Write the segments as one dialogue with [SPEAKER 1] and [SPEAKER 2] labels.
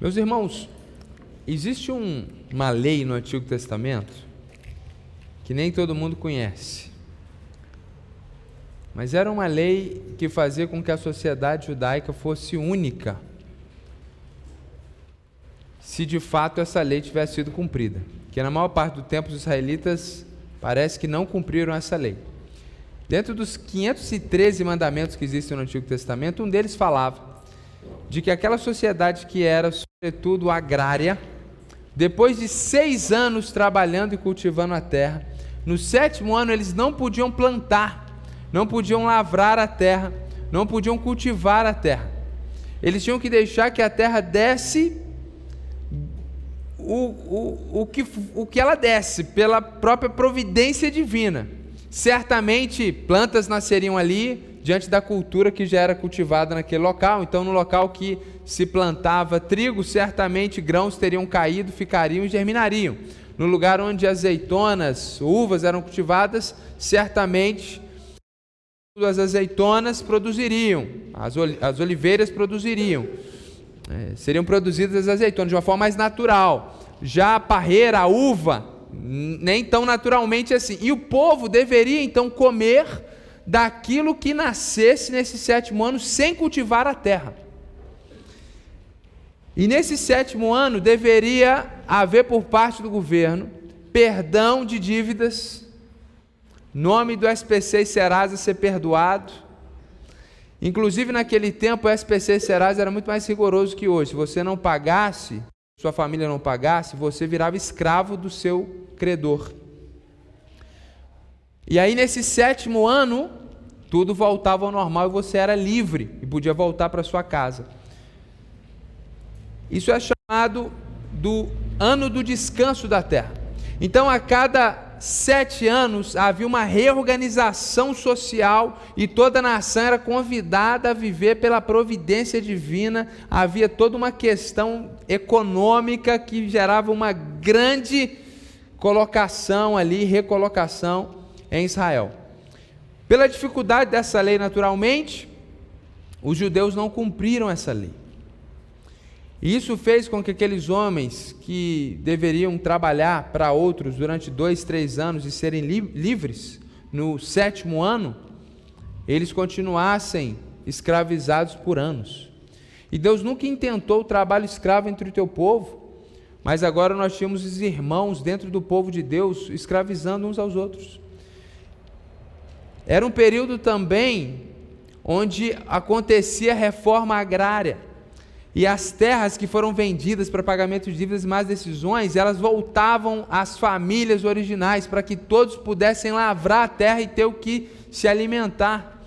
[SPEAKER 1] Meus irmãos, existe um, uma lei no Antigo Testamento que nem todo mundo conhece. Mas era uma lei que fazia com que a sociedade judaica fosse única, se de fato essa lei tivesse sido cumprida. Que na maior parte do tempo os israelitas parece que não cumpriram essa lei. Dentro dos 513 mandamentos que existem no Antigo Testamento, um deles falava de que aquela sociedade que era, sobretudo, agrária, depois de seis anos trabalhando e cultivando a terra, no sétimo ano eles não podiam plantar, não podiam lavrar a terra, não podiam cultivar a terra. Eles tinham que deixar que a terra desse o, o, o, que, o que ela desse, pela própria providência divina. Certamente plantas nasceriam ali, diante da cultura que já era cultivada naquele local. Então, no local que se plantava trigo, certamente grãos teriam caído, ficariam e germinariam. No lugar onde azeitonas, uvas eram cultivadas, certamente as azeitonas produziriam, as, as oliveiras produziriam, é, seriam produzidas as azeitonas de uma forma mais natural. Já a parreira, a uva, nem tão naturalmente assim. E o povo deveria então comer daquilo que nascesse nesse sétimo ano sem cultivar a terra. E nesse sétimo ano deveria haver por parte do governo perdão de dívidas, nome do SPC e Serasa ser perdoado. Inclusive naquele tempo o SPC e Serasa era muito mais rigoroso que hoje. Se você não pagasse, sua família não pagasse, você virava escravo do seu credor. E aí, nesse sétimo ano, tudo voltava ao normal e você era livre e podia voltar para sua casa. Isso é chamado do ano do descanso da terra. Então, a cada sete anos havia uma reorganização social e toda a nação era convidada a viver pela providência divina. Havia toda uma questão econômica que gerava uma grande colocação ali, recolocação em Israel. Pela dificuldade dessa lei, naturalmente, os judeus não cumpriram essa lei. E isso fez com que aqueles homens que deveriam trabalhar para outros durante dois, três anos e serem li livres no sétimo ano, eles continuassem escravizados por anos. E Deus nunca intentou o trabalho escravo entre o teu povo, mas agora nós tínhamos os irmãos dentro do povo de Deus escravizando uns aos outros. Era um período também onde acontecia reforma agrária. E as terras que foram vendidas para pagamento de dívidas e más decisões, elas voltavam às famílias originais para que todos pudessem lavrar a terra e ter o que se alimentar.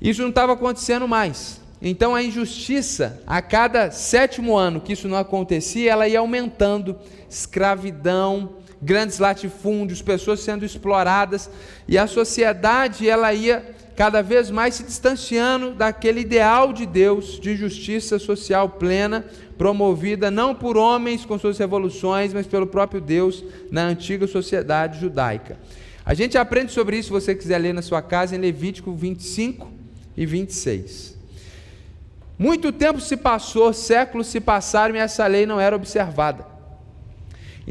[SPEAKER 1] Isso não estava acontecendo mais. Então a injustiça, a cada sétimo ano que isso não acontecia, ela ia aumentando escravidão, grandes latifúndios, pessoas sendo exploradas, e a sociedade ela ia cada vez mais se distanciando daquele ideal de Deus de justiça social plena, promovida não por homens com suas revoluções, mas pelo próprio Deus na antiga sociedade judaica. A gente aprende sobre isso, se você quiser ler na sua casa, em Levítico 25 e 26. Muito tempo se passou, séculos se passaram e essa lei não era observada.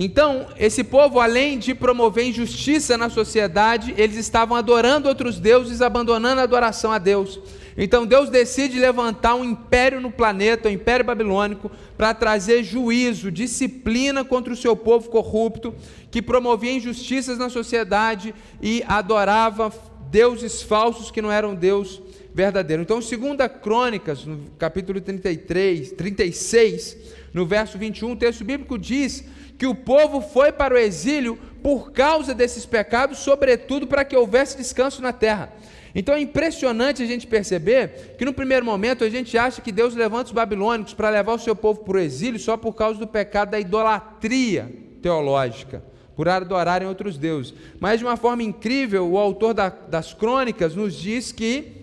[SPEAKER 1] Então, esse povo, além de promover injustiça na sociedade, eles estavam adorando outros deuses, abandonando a adoração a Deus. Então, Deus decide levantar um império no planeta, o Império Babilônico, para trazer juízo, disciplina contra o seu povo corrupto, que promovia injustiças na sociedade e adorava deuses falsos que não eram Deus verdadeiro. Então, segunda Crônicas, no capítulo 33, 36, no verso 21, o texto bíblico diz que o povo foi para o exílio por causa desses pecados, sobretudo para que houvesse descanso na terra. Então é impressionante a gente perceber que no primeiro momento a gente acha que Deus levanta os babilônicos para levar o seu povo para o exílio só por causa do pecado da idolatria teológica, por adorarem outros deuses. Mas de uma forma incrível, o autor da, das crônicas nos diz que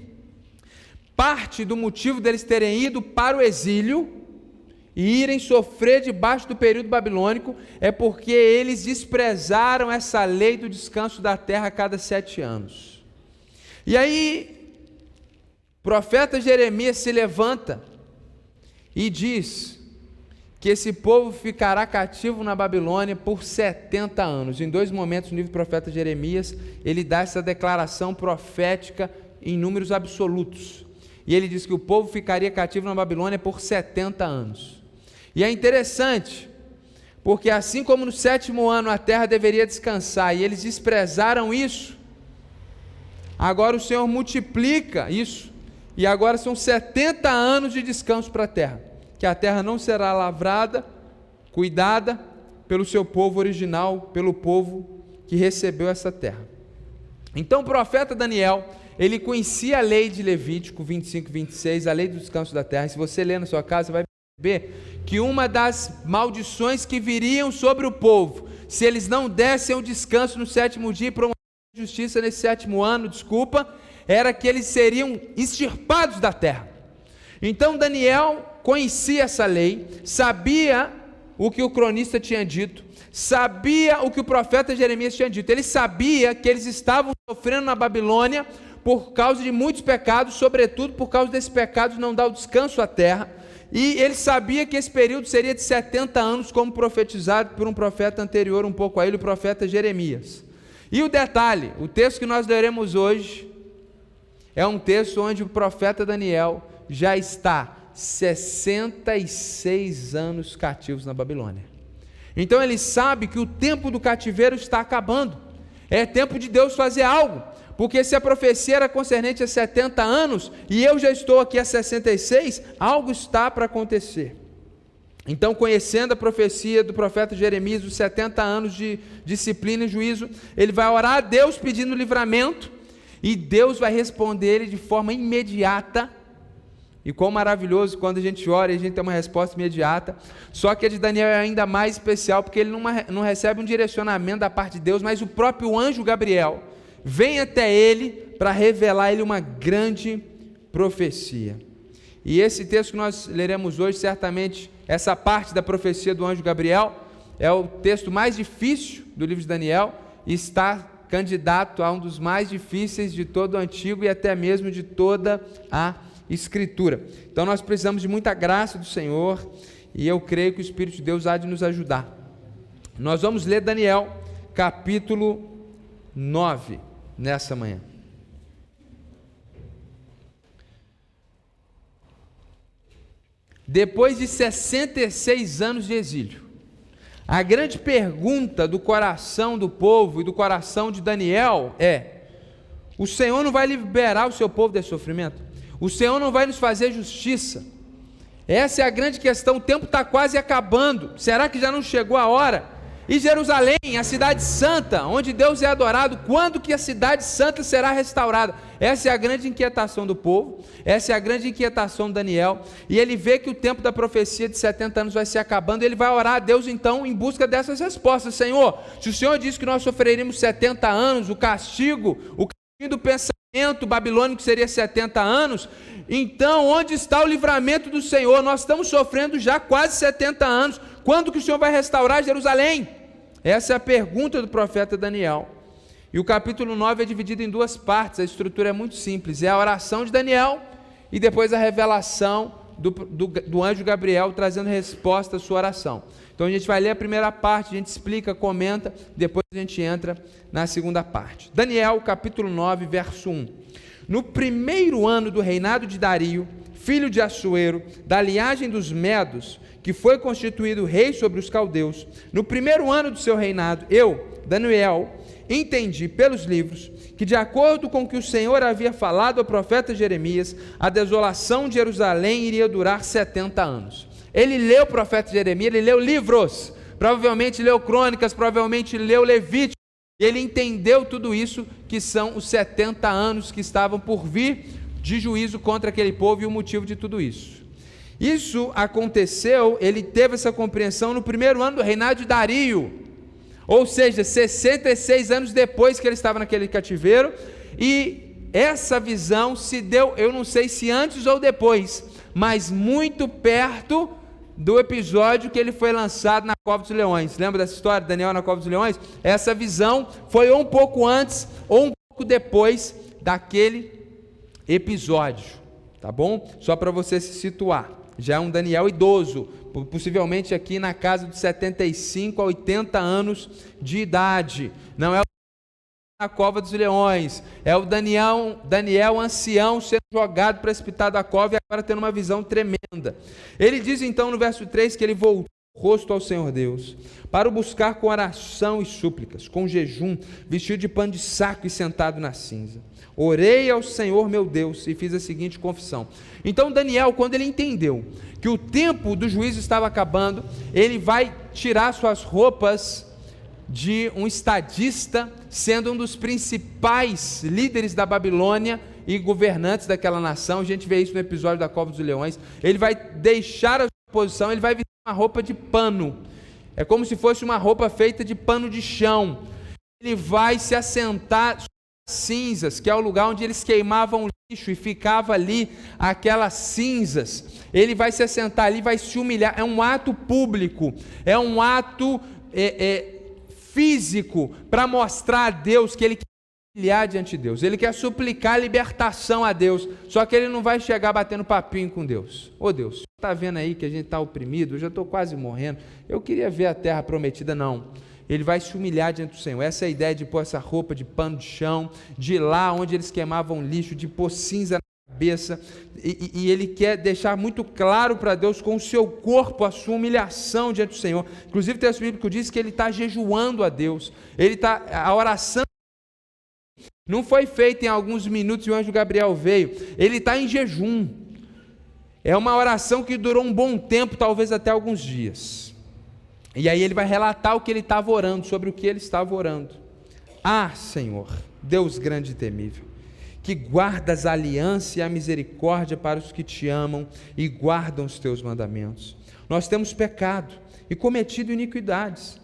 [SPEAKER 1] parte do motivo deles terem ido para o exílio e irem sofrer debaixo do período babilônico é porque eles desprezaram essa lei do descanso da terra a cada sete anos. E aí, o profeta Jeremias se levanta e diz que esse povo ficará cativo na Babilônia por 70 anos. Em dois momentos no livro do profeta Jeremias, ele dá essa declaração profética em números absolutos. E ele diz que o povo ficaria cativo na Babilônia por 70 anos. E é interessante, porque assim como no sétimo ano a terra deveria descansar e eles desprezaram isso, agora o Senhor multiplica isso, e agora são 70 anos de descanso para a terra, que a terra não será lavrada, cuidada pelo seu povo original, pelo povo que recebeu essa terra. Então o profeta Daniel, ele conhecia a lei de Levítico 25, 26, a lei do descanso da terra. Se você ler na sua casa, vai perceber que uma das maldições que viriam sobre o povo, se eles não dessem o descanso no sétimo dia e promovessem justiça nesse sétimo ano, desculpa, era que eles seriam extirpados da terra. Então Daniel conhecia essa lei, sabia o que o cronista tinha dito, sabia o que o profeta Jeremias tinha dito. Ele sabia que eles estavam sofrendo na Babilônia por causa de muitos pecados, sobretudo por causa desse pecado de não dar o descanso à terra. E ele sabia que esse período seria de 70 anos, como profetizado por um profeta anterior, um pouco a ele, o profeta Jeremias. E o detalhe: o texto que nós leremos hoje é um texto onde o profeta Daniel já está 66 anos cativos na Babilônia. Então ele sabe que o tempo do cativeiro está acabando. É tempo de Deus fazer algo. Porque se a profecia era concernente a 70 anos e eu já estou aqui a 66, algo está para acontecer. Então, conhecendo a profecia do profeta Jeremias, os 70 anos de disciplina e juízo, ele vai orar a Deus pedindo livramento e Deus vai responder ele de forma imediata. E quão maravilhoso quando a gente ora e a gente tem uma resposta imediata. Só que a de Daniel é ainda mais especial, porque ele não, não recebe um direcionamento da parte de Deus, mas o próprio anjo Gabriel vem até ele para revelar ele uma grande profecia. E esse texto que nós leremos hoje, certamente, essa parte da profecia do anjo Gabriel, é o texto mais difícil do livro de Daniel e está candidato a um dos mais difíceis de todo o Antigo e até mesmo de toda a Escritura. Então nós precisamos de muita graça do Senhor e eu creio que o Espírito de Deus há de nos ajudar. Nós vamos ler Daniel, capítulo 9 nessa manhã. Depois de 66 anos de exílio, a grande pergunta do coração do povo e do coração de Daniel é: o Senhor não vai liberar o seu povo desse sofrimento? O Senhor não vai nos fazer justiça? Essa é a grande questão. O tempo está quase acabando. Será que já não chegou a hora e Jerusalém, a cidade santa, onde Deus é adorado, quando que a cidade santa será restaurada? Essa é a grande inquietação do povo, essa é a grande inquietação de Daniel, e ele vê que o tempo da profecia de 70 anos vai se acabando, ele vai orar a Deus então em busca dessas respostas. Senhor, se o Senhor diz que nós sofreremos 70 anos, o castigo, o castigo do pensamento babilônico seria 70 anos, então onde está o livramento do Senhor? Nós estamos sofrendo já quase 70 anos, quando que o Senhor vai restaurar Jerusalém? Essa é a pergunta do profeta Daniel. E o capítulo 9 é dividido em duas partes, a estrutura é muito simples: é a oração de Daniel e depois a revelação do, do, do anjo Gabriel trazendo resposta à sua oração. Então a gente vai ler a primeira parte, a gente explica, comenta, depois a gente entra na segunda parte. Daniel, capítulo 9, verso 1. No primeiro ano do reinado de Dario, filho de Assuero, da linhagem dos Medos, que foi constituído rei sobre os caldeus, no primeiro ano do seu reinado, eu, Daniel, entendi pelos livros que, de acordo com o que o Senhor havia falado ao profeta Jeremias, a desolação de Jerusalém iria durar 70 anos. Ele leu o profeta Jeremias, ele leu livros, provavelmente leu crônicas, provavelmente leu Levítico, e ele entendeu tudo isso, que são os 70 anos que estavam por vir de juízo contra aquele povo e o motivo de tudo isso. Isso aconteceu, ele teve essa compreensão no primeiro ano do reinado de Dario, ou seja, 66 anos depois que ele estava naquele cativeiro, e essa visão se deu, eu não sei se antes ou depois, mas muito perto do episódio que ele foi lançado na Cova dos Leões. Lembra dessa história, Daniel na Cova dos Leões? Essa visão foi ou um pouco antes ou um pouco depois daquele episódio, tá bom? Só para você se situar já é um Daniel idoso, possivelmente aqui na casa de 75 a 80 anos de idade. Não é na cova dos leões, é o Daniel, Daniel ancião sendo jogado precipitado da cova e agora tendo uma visão tremenda. Ele diz então no verso 3 que ele voltou o rosto ao Senhor Deus, para o buscar com oração e súplicas, com jejum, vestido de pano de saco e sentado na cinza. Orei ao Senhor meu Deus e fiz a seguinte confissão. Então Daniel, quando ele entendeu que o tempo do juízo estava acabando, ele vai tirar suas roupas de um estadista, sendo um dos principais líderes da Babilônia e governantes daquela nação. A gente vê isso no episódio da Cova dos Leões. Ele vai deixar a sua posição, ele vai vestir uma roupa de pano. É como se fosse uma roupa feita de pano de chão. Ele vai se assentar cinzas, que é o lugar onde eles queimavam lixo e ficava ali aquelas cinzas. Ele vai se assentar ali, vai se humilhar. É um ato público, é um ato é, é, físico para mostrar a Deus que ele quer humilhar diante de Deus. Ele quer suplicar libertação a Deus. Só que ele não vai chegar batendo papinho com Deus. Ô oh, Deus, está vendo aí que a gente está oprimido? Eu já estou quase morrendo. Eu queria ver a terra prometida, não ele vai se humilhar diante do Senhor. Essa é a ideia de pôr essa roupa de pano de chão, de lá onde eles queimavam lixo, de pôr cinza na cabeça, e, e ele quer deixar muito claro para Deus com o seu corpo a sua humilhação diante do Senhor. Inclusive, o texto bíblico diz que ele está jejuando a Deus, ele está, a oração não foi feita em alguns minutos e o anjo Gabriel veio, ele está em jejum. É uma oração que durou um bom tempo, talvez até alguns dias. E aí ele vai relatar o que ele estava orando, sobre o que ele estava orando. Ah, Senhor, Deus grande e temível, que guardas a aliança e a misericórdia para os que te amam e guardam os teus mandamentos. Nós temos pecado e cometido iniquidades.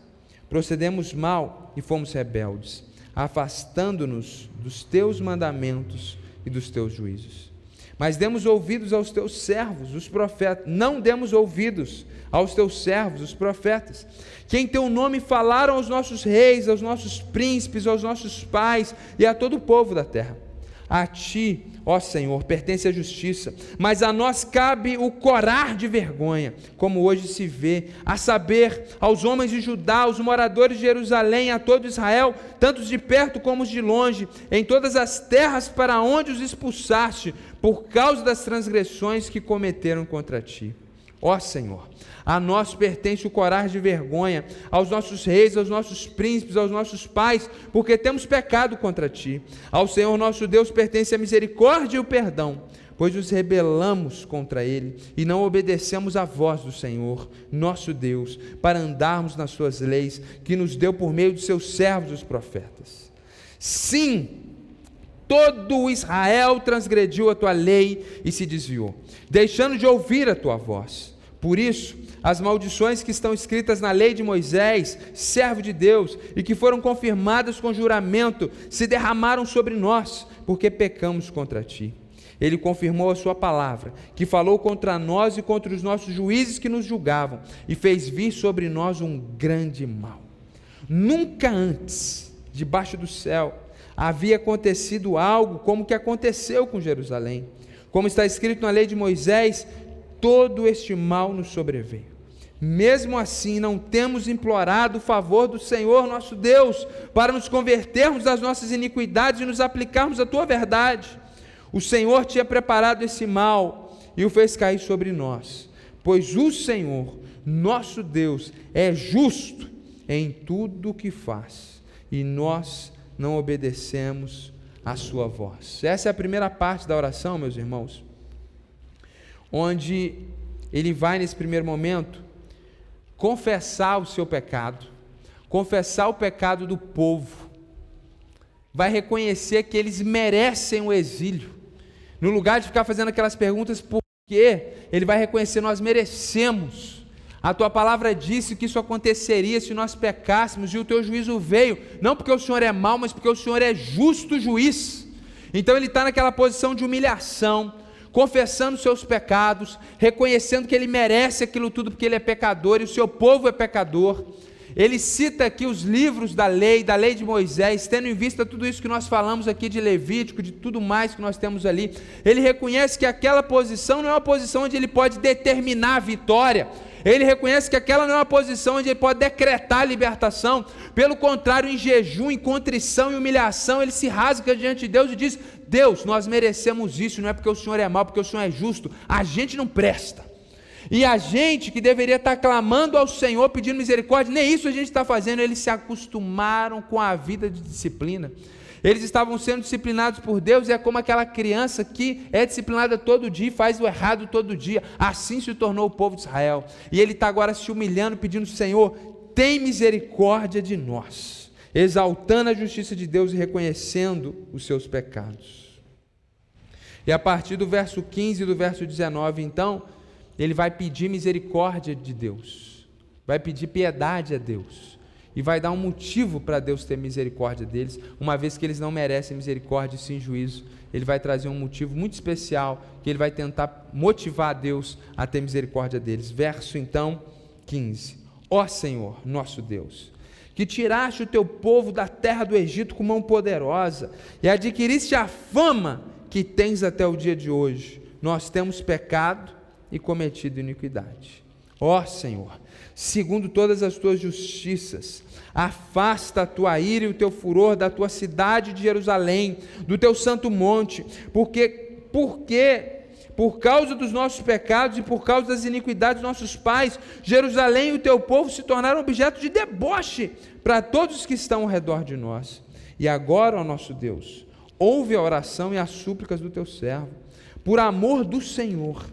[SPEAKER 1] Procedemos mal e fomos rebeldes, afastando-nos dos teus mandamentos e dos teus juízos. Mas demos ouvidos aos teus servos, os profetas. Não demos ouvidos aos teus servos, os profetas, que em teu nome falaram aos nossos reis, aos nossos príncipes, aos nossos pais e a todo o povo da terra. A ti, ó Senhor, pertence a justiça, mas a nós cabe o corar de vergonha, como hoje se vê, a saber, aos homens de Judá, aos moradores de Jerusalém, a todo Israel, tanto os de perto como os de longe, em todas as terras para onde os expulsaste, por causa das transgressões que cometeram contra ti. Ó Senhor, a nós pertence o coragem de vergonha, aos nossos reis, aos nossos príncipes, aos nossos pais, porque temos pecado contra ti. Ao Senhor nosso Deus pertence a misericórdia e o perdão, pois nos rebelamos contra ele e não obedecemos à voz do Senhor, nosso Deus, para andarmos nas suas leis, que nos deu por meio de seus servos os profetas. Sim, todo Israel transgrediu a tua lei e se desviou, deixando de ouvir a tua voz. Por isso, as maldições que estão escritas na lei de Moisés, servo de Deus, e que foram confirmadas com juramento, se derramaram sobre nós, porque pecamos contra ti. Ele confirmou a sua palavra, que falou contra nós e contra os nossos juízes que nos julgavam, e fez vir sobre nós um grande mal. Nunca antes, debaixo do céu, havia acontecido algo como que aconteceu com Jerusalém. Como está escrito na lei de Moisés, todo este mal nos sobreveio. Mesmo assim, não temos implorado o favor do Senhor nosso Deus para nos convertermos das nossas iniquidades e nos aplicarmos à tua verdade. O Senhor tinha preparado esse mal e o fez cair sobre nós, pois o Senhor, nosso Deus, é justo em tudo o que faz e nós não obedecemos a sua voz. Essa é a primeira parte da oração, meus irmãos onde ele vai, nesse primeiro momento, confessar o seu pecado, confessar o pecado do povo, vai reconhecer que eles merecem o exílio. No lugar de ficar fazendo aquelas perguntas, por quê? Ele vai reconhecer: nós merecemos. A tua palavra disse que isso aconteceria se nós pecássemos, e o teu juízo veio, não porque o Senhor é mau, mas porque o Senhor é justo juiz. Então ele está naquela posição de humilhação, confessando seus pecados, reconhecendo que ele merece aquilo tudo porque ele é pecador e o seu povo é pecador. Ele cita aqui os livros da lei, da lei de Moisés, tendo em vista tudo isso que nós falamos aqui de Levítico, de tudo mais que nós temos ali. Ele reconhece que aquela posição não é uma posição onde ele pode determinar a vitória, Ele reconhece que aquela não é uma posição onde ele pode decretar a libertação. Pelo contrário, em jejum, em contrição e humilhação, ele se rasga diante de Deus e diz: Deus, nós merecemos isso, não é porque o Senhor é mau, porque o Senhor é justo. A gente não presta. E a gente que deveria estar clamando ao Senhor, pedindo misericórdia, nem isso a gente está fazendo. Eles se acostumaram com a vida de disciplina. Eles estavam sendo disciplinados por Deus, e é como aquela criança que é disciplinada todo dia e faz o errado todo dia. Assim se tornou o povo de Israel. E ele está agora se humilhando, pedindo: Senhor, tem misericórdia de nós, exaltando a justiça de Deus e reconhecendo os seus pecados. E a partir do verso 15 e do verso 19, então, ele vai pedir misericórdia de Deus, vai pedir piedade a Deus e vai dar um motivo para Deus ter misericórdia deles, uma vez que eles não merecem misericórdia e sim juízo. Ele vai trazer um motivo muito especial que ele vai tentar motivar Deus a ter misericórdia deles. Verso então 15: Ó Senhor, nosso Deus, que tiraste o teu povo da terra do Egito com mão poderosa e adquiriste a fama que tens até o dia de hoje. Nós temos pecado e cometido iniquidade. Ó Senhor, segundo todas as tuas justiças. Afasta a tua ira e o teu furor da tua cidade de Jerusalém, do teu santo monte, porque porque por causa dos nossos pecados e por causa das iniquidades dos nossos pais, Jerusalém e o teu povo se tornaram objeto de deboche para todos os que estão ao redor de nós. E agora, ó nosso Deus, ouve a oração e as súplicas do teu servo, por amor do Senhor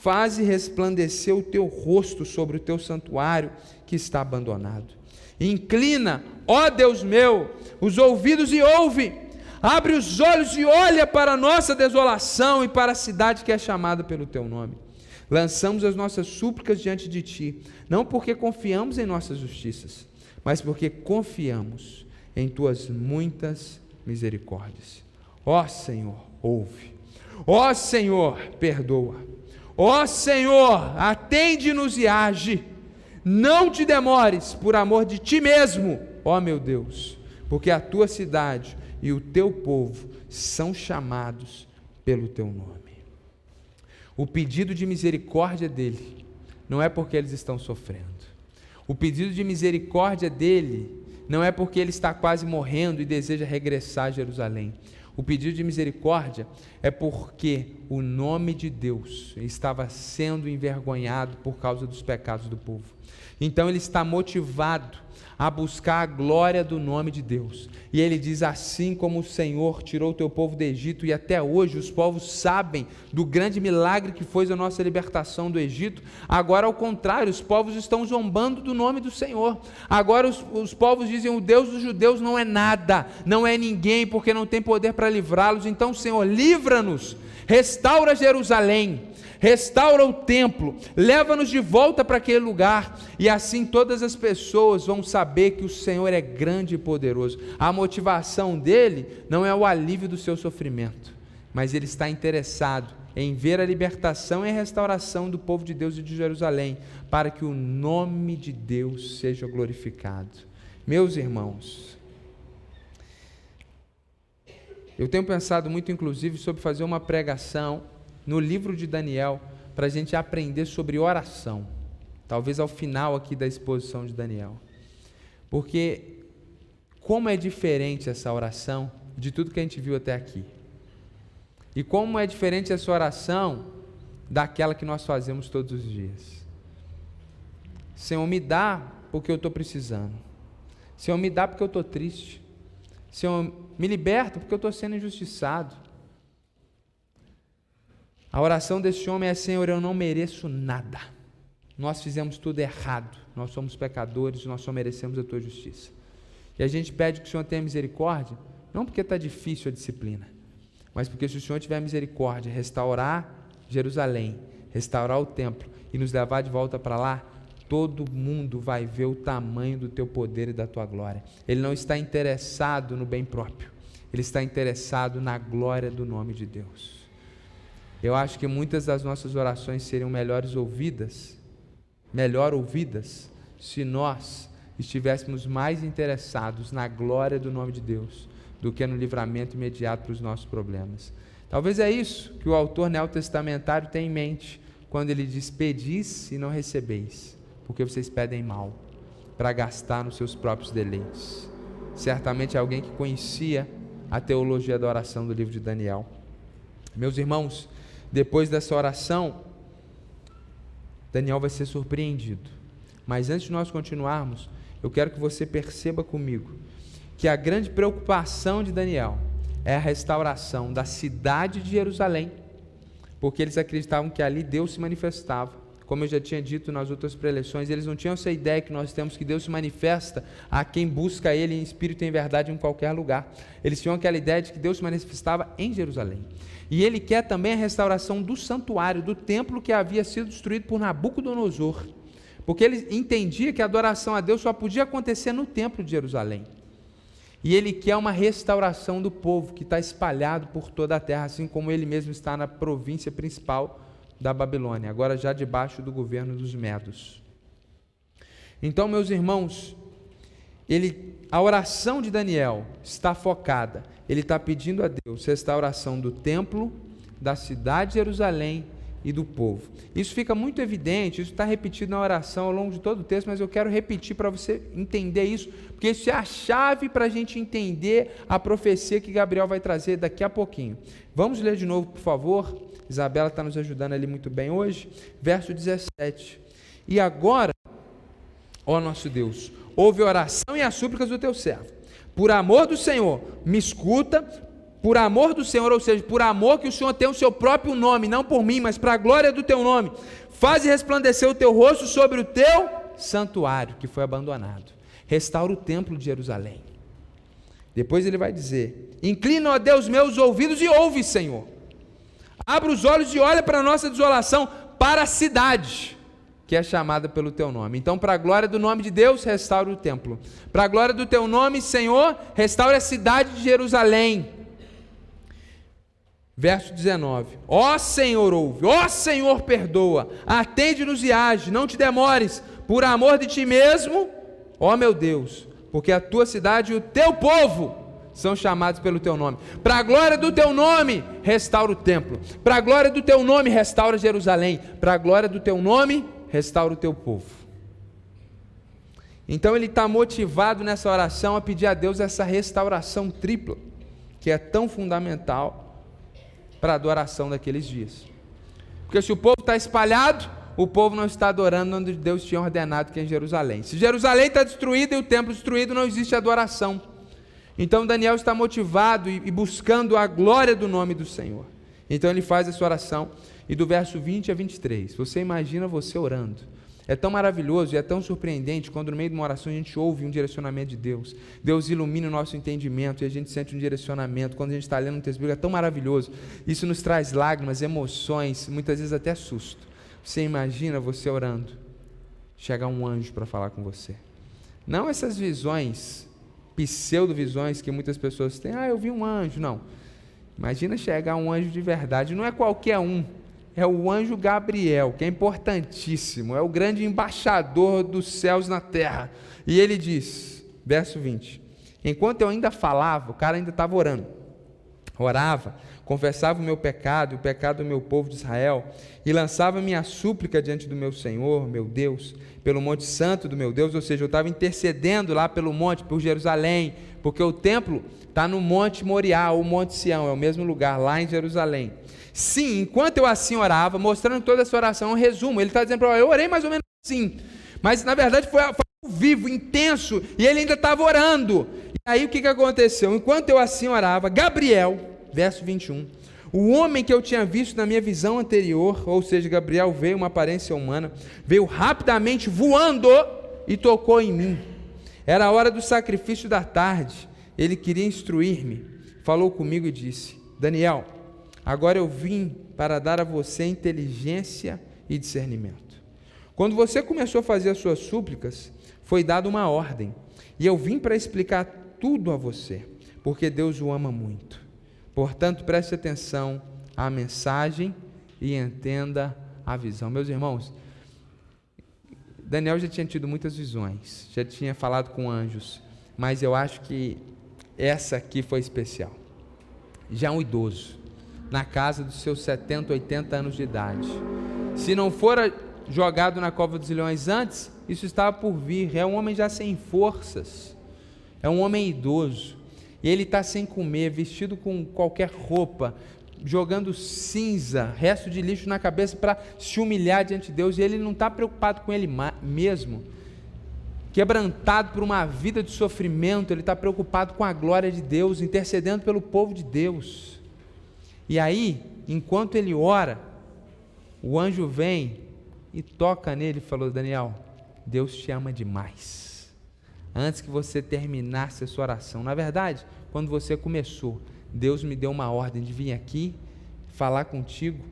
[SPEAKER 1] Faze resplandecer o teu rosto sobre o teu santuário que está abandonado. Inclina, ó Deus meu, os ouvidos e ouve. Abre os olhos e olha para a nossa desolação e para a cidade que é chamada pelo teu nome. Lançamos as nossas súplicas diante de ti, não porque confiamos em nossas justiças, mas porque confiamos em tuas muitas misericórdias. Ó Senhor, ouve. Ó Senhor, perdoa. Ó Senhor, atende-nos e age. Não te demores, por amor de ti mesmo, ó meu Deus, porque a tua cidade e o teu povo são chamados pelo teu nome. O pedido de misericórdia dele não é porque eles estão sofrendo. O pedido de misericórdia dele não é porque ele está quase morrendo e deseja regressar a Jerusalém. O pedido de misericórdia é porque o nome de Deus estava sendo envergonhado por causa dos pecados do povo. Então ele está motivado a buscar a glória do nome de Deus. E ele diz: Assim como o Senhor tirou o teu povo do Egito, e até hoje os povos sabem do grande milagre que foi a nossa libertação do Egito, agora ao contrário, os povos estão zombando do nome do Senhor. Agora os, os povos dizem: O Deus dos judeus não é nada, não é ninguém, porque não tem poder para livrá-los. Então, Senhor, livra-nos, restaura Jerusalém restaura o templo, leva-nos de volta para aquele lugar, e assim todas as pessoas vão saber que o Senhor é grande e poderoso. A motivação dele não é o alívio do seu sofrimento, mas ele está interessado em ver a libertação e a restauração do povo de Deus e de Jerusalém, para que o nome de Deus seja glorificado. Meus irmãos, eu tenho pensado muito, inclusive, sobre fazer uma pregação no livro de Daniel para a gente aprender sobre oração. Talvez ao final aqui da exposição de Daniel. Porque como é diferente essa oração de tudo que a gente viu até aqui. E como é diferente essa oração daquela que nós fazemos todos os dias. Senhor, me dá porque eu estou precisando. Senhor, me dá porque eu estou triste. Senhor, me liberta porque eu estou sendo injustiçado. A oração desse homem é: Senhor, eu não mereço nada. Nós fizemos tudo errado. Nós somos pecadores, nós só merecemos a tua justiça. E a gente pede que o Senhor tenha misericórdia, não porque está difícil a disciplina, mas porque se o Senhor tiver misericórdia, restaurar Jerusalém, restaurar o templo e nos levar de volta para lá, todo mundo vai ver o tamanho do teu poder e da tua glória. Ele não está interessado no bem próprio, ele está interessado na glória do nome de Deus. Eu acho que muitas das nossas orações seriam melhores ouvidas, melhor ouvidas, se nós estivéssemos mais interessados na glória do nome de Deus do que no livramento imediato para os nossos problemas. Talvez é isso que o autor neotestamentário tem em mente quando ele diz: Pedis e não recebeis, porque vocês pedem mal, para gastar nos seus próprios deleites. Certamente é alguém que conhecia a teologia da oração do livro de Daniel. Meus irmãos, depois dessa oração, Daniel vai ser surpreendido. Mas antes de nós continuarmos, eu quero que você perceba comigo que a grande preocupação de Daniel é a restauração da cidade de Jerusalém, porque eles acreditavam que ali Deus se manifestava. Como eu já tinha dito nas outras preleções, eles não tinham essa ideia que nós temos que Deus se manifesta a quem busca Ele em espírito e em verdade em qualquer lugar. Eles tinham aquela ideia de que Deus se manifestava em Jerusalém. E Ele quer também a restauração do santuário, do templo que havia sido destruído por Nabucodonosor. Porque ele entendia que a adoração a Deus só podia acontecer no templo de Jerusalém. E ele quer uma restauração do povo que está espalhado por toda a terra, assim como ele mesmo está na província principal da Babilônia, agora já debaixo do governo dos Medos. Então, meus irmãos, ele, a oração de Daniel está focada, ele está pedindo a Deus restauração do templo, da cidade de Jerusalém e do povo. Isso fica muito evidente, isso está repetido na oração ao longo de todo o texto, mas eu quero repetir para você entender isso, porque isso é a chave para a gente entender a profecia que Gabriel vai trazer daqui a pouquinho. Vamos ler de novo, por favor. Isabela está nos ajudando ali muito bem hoje. Verso 17. E agora, ó nosso Deus, ouve a oração e as súplicas do teu servo. Por amor do Senhor, me escuta, por amor do Senhor, ou seja, por amor que o Senhor tem o seu próprio nome, não por mim, mas para a glória do teu nome. Faze resplandecer o teu rosto sobre o teu santuário que foi abandonado. Restaura o templo de Jerusalém. Depois ele vai dizer: Inclina, ó Deus, meus ouvidos e ouve, Senhor. Abra os olhos e olha para a nossa desolação, para a cidade que é chamada pelo teu nome. Então, para a glória do nome de Deus, restaura o templo. Para a glória do teu nome, Senhor, restaure a cidade de Jerusalém. Verso 19: Ó Senhor, ouve, ó Senhor, perdoa, atende-nos e age, não te demores, por amor de ti mesmo, ó meu Deus, porque a tua cidade e o teu povo são chamados pelo teu nome. Para a glória do teu nome, restaura o templo. Para a glória do teu nome, restaura Jerusalém. Para a glória do teu nome, restaura o teu povo. Então ele está motivado nessa oração a pedir a Deus essa restauração tripla, que é tão fundamental para a adoração daqueles dias. Porque se o povo está espalhado, o povo não está adorando onde Deus tinha ordenado que é em Jerusalém. Se Jerusalém está destruída e o templo destruído, não existe adoração. Então Daniel está motivado e buscando a glória do nome do Senhor. Então ele faz essa oração, e do verso 20 a 23, você imagina você orando é tão maravilhoso e é tão surpreendente quando no meio de uma oração a gente ouve um direcionamento de Deus. Deus ilumina o nosso entendimento e a gente sente um direcionamento. Quando a gente está lendo um texto bíblico, é tão maravilhoso. Isso nos traz lágrimas, emoções, muitas vezes até susto. Você imagina você orando, chega um anjo para falar com você. Não essas visões, pseudo-visões que muitas pessoas têm. Ah, eu vi um anjo. Não. Imagina chegar um anjo de verdade. Não é qualquer um é o anjo Gabriel, que é importantíssimo, é o grande embaixador dos céus na terra. E ele diz, verso 20: Enquanto eu ainda falava, o cara ainda estava orando, orava, confessava o meu pecado o pecado do meu povo de Israel, e lançava minha súplica diante do meu Senhor, meu Deus, pelo Monte Santo do meu Deus, ou seja, eu estava intercedendo lá pelo monte, por Jerusalém, porque o templo está no Monte Moriá, ou Monte Sião, é o mesmo lugar, lá em Jerusalém. Sim, enquanto eu assim orava, mostrando toda essa oração, um resumo, ele está dizendo para eu orei mais ou menos assim, mas na verdade foi, foi vivo, intenso, e ele ainda estava orando. E aí o que, que aconteceu? Enquanto eu assim orava, Gabriel, verso 21, o homem que eu tinha visto na minha visão anterior, ou seja, Gabriel veio uma aparência humana, veio rapidamente voando e tocou em mim. Era a hora do sacrifício da tarde. Ele queria instruir-me. Falou comigo e disse: Daniel, Agora eu vim para dar a você inteligência e discernimento. Quando você começou a fazer as suas súplicas, foi dada uma ordem, e eu vim para explicar tudo a você, porque Deus o ama muito. Portanto, preste atenção à mensagem e entenda a visão. Meus irmãos, Daniel já tinha tido muitas visões, já tinha falado com anjos, mas eu acho que essa aqui foi especial. Já um idoso, na casa dos seus 70, 80 anos de idade, Se não fora jogado na cova dos leões antes, isso estava por vir. É um homem já sem forças, é um homem idoso, e ele está sem comer, vestido com qualquer roupa, jogando cinza, resto de lixo na cabeça para se humilhar diante de Deus, e ele não está preocupado com ele mesmo. Quebrantado por uma vida de sofrimento, ele está preocupado com a glória de Deus, intercedendo pelo povo de Deus. E aí, enquanto ele ora, o anjo vem e toca nele e falou: Daniel, Deus te ama demais. Antes que você terminasse a sua oração, na verdade, quando você começou, Deus me deu uma ordem de vir aqui falar contigo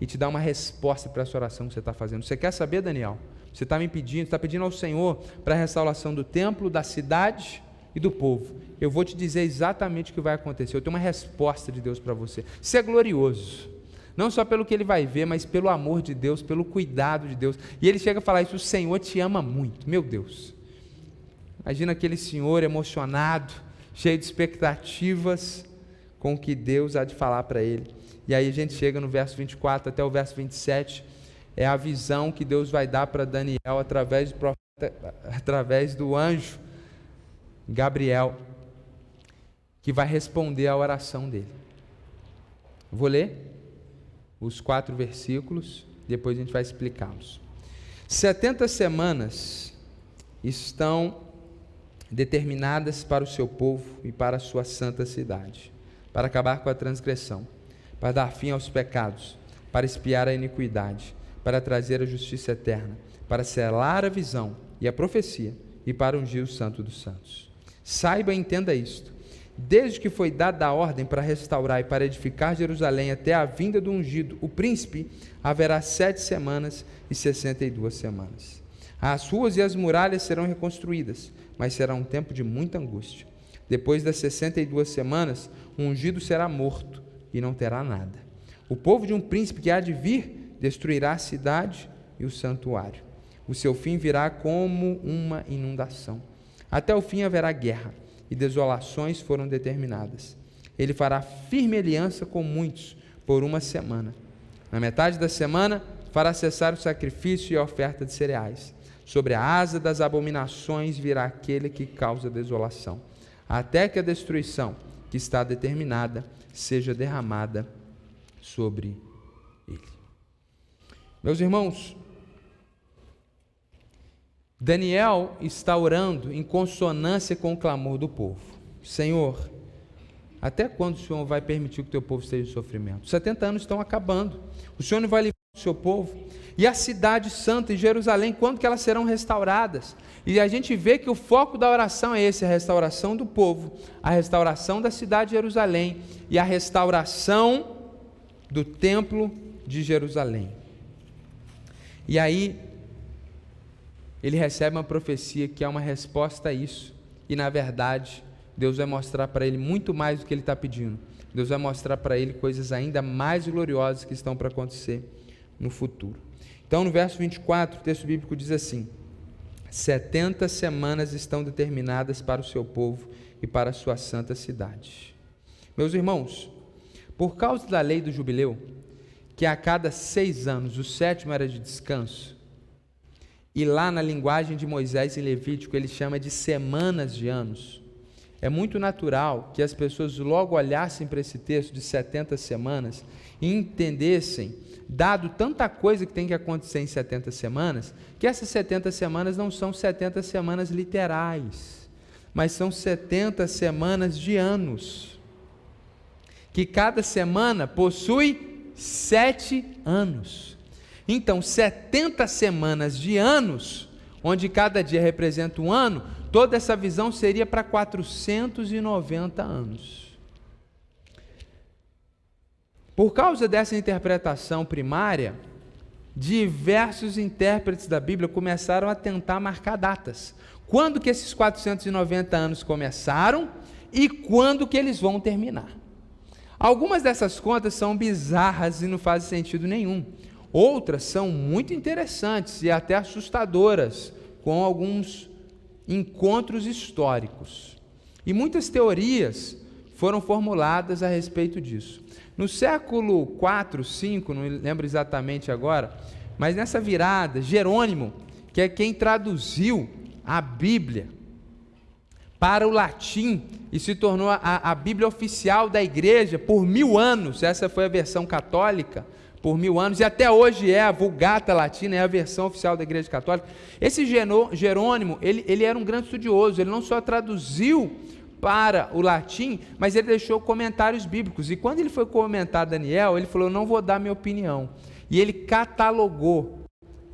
[SPEAKER 1] e te dar uma resposta para a sua oração que você está fazendo. Você quer saber, Daniel? Você está me pedindo, está pedindo ao Senhor para a restauração do templo, da cidade e do povo. Eu vou te dizer exatamente o que vai acontecer. Eu tenho uma resposta de Deus para você. Você é glorioso. Não só pelo que ele vai ver, mas pelo amor de Deus, pelo cuidado de Deus. E ele chega a falar isso: o Senhor te ama muito. Meu Deus. Imagina aquele senhor emocionado, cheio de expectativas com o que Deus há de falar para ele. E aí a gente chega no verso 24 até o verso 27, é a visão que Deus vai dar para Daniel através do profeta, através do anjo Gabriel, que vai responder à oração dele. Vou ler os quatro versículos, depois a gente vai explicá-los. 70 semanas estão determinadas para o seu povo e para a sua santa cidade para acabar com a transgressão, para dar fim aos pecados, para espiar a iniquidade, para trazer a justiça eterna, para selar a visão e a profecia e para ungir o santo dos santos. Saiba e entenda isto. Desde que foi dada a ordem para restaurar e para edificar Jerusalém até a vinda do ungido, o príncipe, haverá sete semanas e sessenta e duas semanas. As ruas e as muralhas serão reconstruídas, mas será um tempo de muita angústia. Depois das sessenta e duas semanas, o ungido será morto e não terá nada. O povo de um príncipe que há de vir destruirá a cidade e o santuário. O seu fim virá como uma inundação. Até o fim haverá guerra, e desolações foram determinadas. Ele fará firme aliança com muitos por uma semana. Na metade da semana, fará cessar o sacrifício e a oferta de cereais. Sobre a asa das abominações virá aquele que causa desolação, até que a destruição que está determinada seja derramada sobre ele. Meus irmãos, Daniel está orando em consonância com o clamor do povo. Senhor, até quando o Senhor vai permitir que o teu povo esteja em sofrimento? Os 70 anos estão acabando. O Senhor não vai livrar o seu povo. E a cidade santa em Jerusalém, quando que elas serão restauradas? E a gente vê que o foco da oração é esse, a restauração do povo, a restauração da cidade de Jerusalém e a restauração do templo de Jerusalém. E aí ele recebe uma profecia que é uma resposta a isso. E na verdade, Deus vai mostrar para ele muito mais do que ele está pedindo. Deus vai mostrar para ele coisas ainda mais gloriosas que estão para acontecer no futuro. Então, no verso 24, o texto bíblico diz assim: 70 semanas estão determinadas para o seu povo e para a sua santa cidade. Meus irmãos, por causa da lei do jubileu, que a cada seis anos o sétimo era de descanso, e lá na linguagem de Moisés e Levítico ele chama de semanas de anos, é muito natural que as pessoas logo olhassem para esse texto de 70 semanas e entendessem dado tanta coisa que tem que acontecer em 70 semanas, que essas 70 semanas não são 70 semanas literais, mas são 70 semanas de anos. Que cada semana possui sete anos. Então, 70 semanas de anos, onde cada dia representa um ano, toda essa visão seria para 490 anos. Por causa dessa interpretação primária, diversos intérpretes da Bíblia começaram a tentar marcar datas. Quando que esses 490 anos começaram e quando que eles vão terminar? Algumas dessas contas são bizarras e não fazem sentido nenhum. Outras são muito interessantes e até assustadoras, com alguns encontros históricos. E muitas teorias foram formuladas a respeito disso. No século 4, 5, não lembro exatamente agora, Mas nessa virada, Jerônimo, que é quem traduziu a Bíblia para o latim e se tornou a, a Bíblia oficial da igreja por mil anos, essa foi a versão católica, por mil anos, e até hoje é a Vulgata Latina, é a versão oficial da Igreja Católica. Esse Jerônimo, ele, ele era um grande estudioso, ele não só traduziu para o latim, mas ele deixou comentários bíblicos. E quando ele foi comentar Daniel, ele falou: Não vou dar minha opinião. E ele catalogou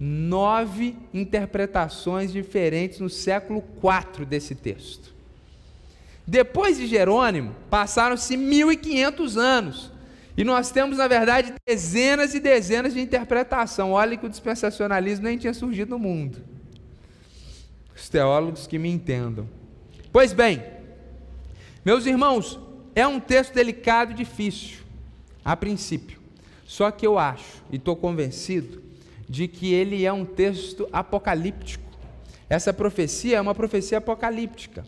[SPEAKER 1] nove interpretações diferentes no século IV desse texto. Depois de Jerônimo, passaram-se 1500 anos. E nós temos, na verdade, dezenas e dezenas de interpretação. Olha que o dispensacionalismo nem tinha surgido no mundo. Os teólogos que me entendam. Pois bem, meus irmãos, é um texto delicado e difícil, a princípio. Só que eu acho, e estou convencido, de que ele é um texto apocalíptico. Essa profecia é uma profecia apocalíptica.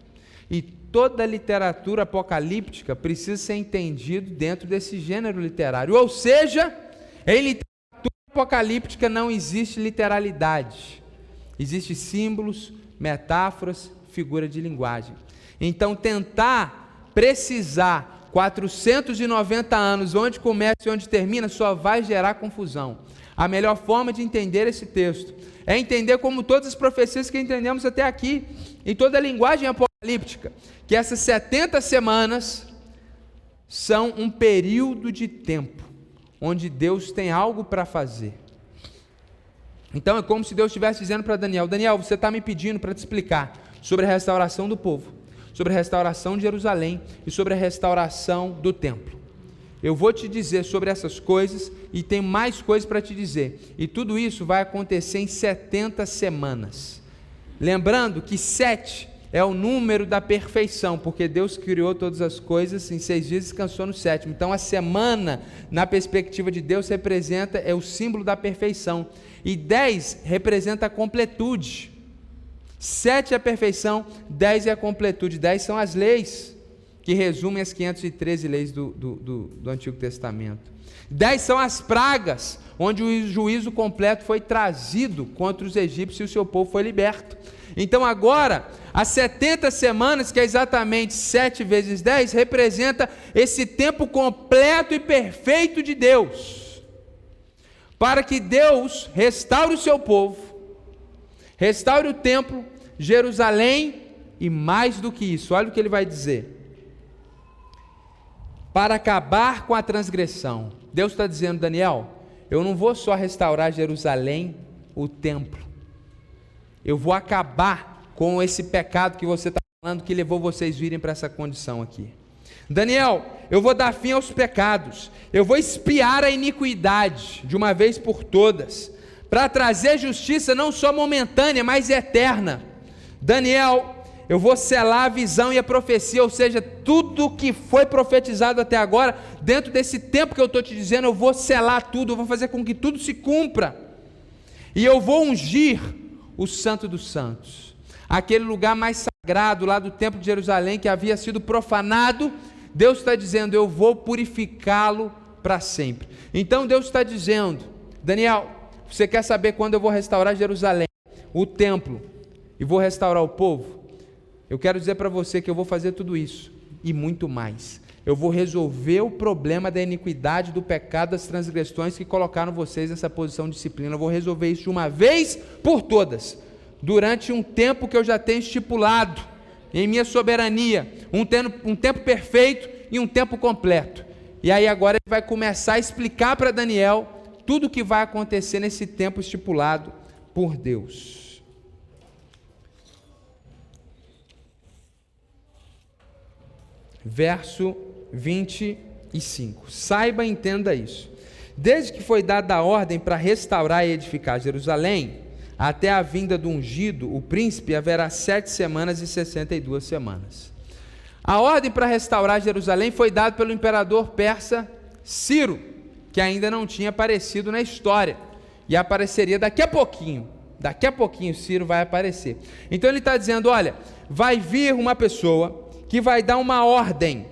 [SPEAKER 1] E toda literatura apocalíptica precisa ser entendido dentro desse gênero literário. Ou seja, em literatura apocalíptica não existe literalidade. Existem símbolos, metáforas, figura de linguagem. Então tentar precisar 490 anos, onde começa e onde termina, só vai gerar confusão. A melhor forma de entender esse texto é entender como todas as profecias que entendemos até aqui, em toda a linguagem apocalíptica, que essas 70 semanas são um período de tempo onde Deus tem algo para fazer. Então é como se Deus estivesse dizendo para Daniel: Daniel, você está me pedindo para te explicar sobre a restauração do povo sobre a restauração de Jerusalém e sobre a restauração do templo. Eu vou te dizer sobre essas coisas e tem mais coisas para te dizer. E tudo isso vai acontecer em 70 semanas. Lembrando que sete é o número da perfeição, porque Deus criou todas as coisas em seis dias e descansou no sétimo. Então a semana, na perspectiva de Deus, representa, é o símbolo da perfeição. E dez representa a completude. Sete é a perfeição, dez é a completude. Dez são as leis que resumem as 513 leis do, do, do, do Antigo Testamento. Dez são as pragas, onde o juízo completo foi trazido contra os egípcios e o seu povo foi liberto. Então agora, as 70 semanas, que é exatamente 7 vezes 10, representa esse tempo completo e perfeito de Deus. Para que Deus restaure o seu povo, Restaure o templo, Jerusalém e mais do que isso, olha o que ele vai dizer. Para acabar com a transgressão. Deus está dizendo, Daniel, eu não vou só restaurar Jerusalém, o templo. Eu vou acabar com esse pecado que você está falando que levou vocês virem para essa condição aqui. Daniel, eu vou dar fim aos pecados, eu vou espiar a iniquidade de uma vez por todas, para trazer justiça não só momentânea, mas eterna. Daniel, eu vou selar a visão e a profecia, ou seja, tudo que foi profetizado até agora, dentro desse tempo que eu estou te dizendo, eu vou selar tudo, eu vou fazer com que tudo se cumpra. E eu vou ungir o Santo dos Santos, aquele lugar mais sagrado lá do Templo de Jerusalém que havia sido profanado. Deus está dizendo: Eu vou purificá-lo para sempre. Então Deus está dizendo, Daniel, você quer saber quando eu vou restaurar Jerusalém, o templo, e vou restaurar o povo? Eu quero dizer para você que eu vou fazer tudo isso e muito mais. Eu vou resolver o problema da iniquidade, do pecado, das transgressões que colocaram vocês nessa posição de disciplina. Eu vou resolver isso de uma vez por todas, durante um tempo que eu já tenho estipulado, em minha soberania, um tempo, um tempo perfeito e um tempo completo. E aí agora ele vai começar a explicar para Daniel tudo o que vai acontecer nesse tempo estipulado por Deus. Verso 25. Saiba e entenda isso. Desde que foi dada a ordem para restaurar e edificar Jerusalém, até a vinda do ungido, o príncipe, haverá sete semanas e sessenta e duas semanas. A ordem para restaurar Jerusalém foi dada pelo imperador persa Ciro que ainda não tinha aparecido na história e apareceria daqui a pouquinho. Daqui a pouquinho Ciro vai aparecer. Então ele está dizendo: olha, vai vir uma pessoa que vai dar uma ordem.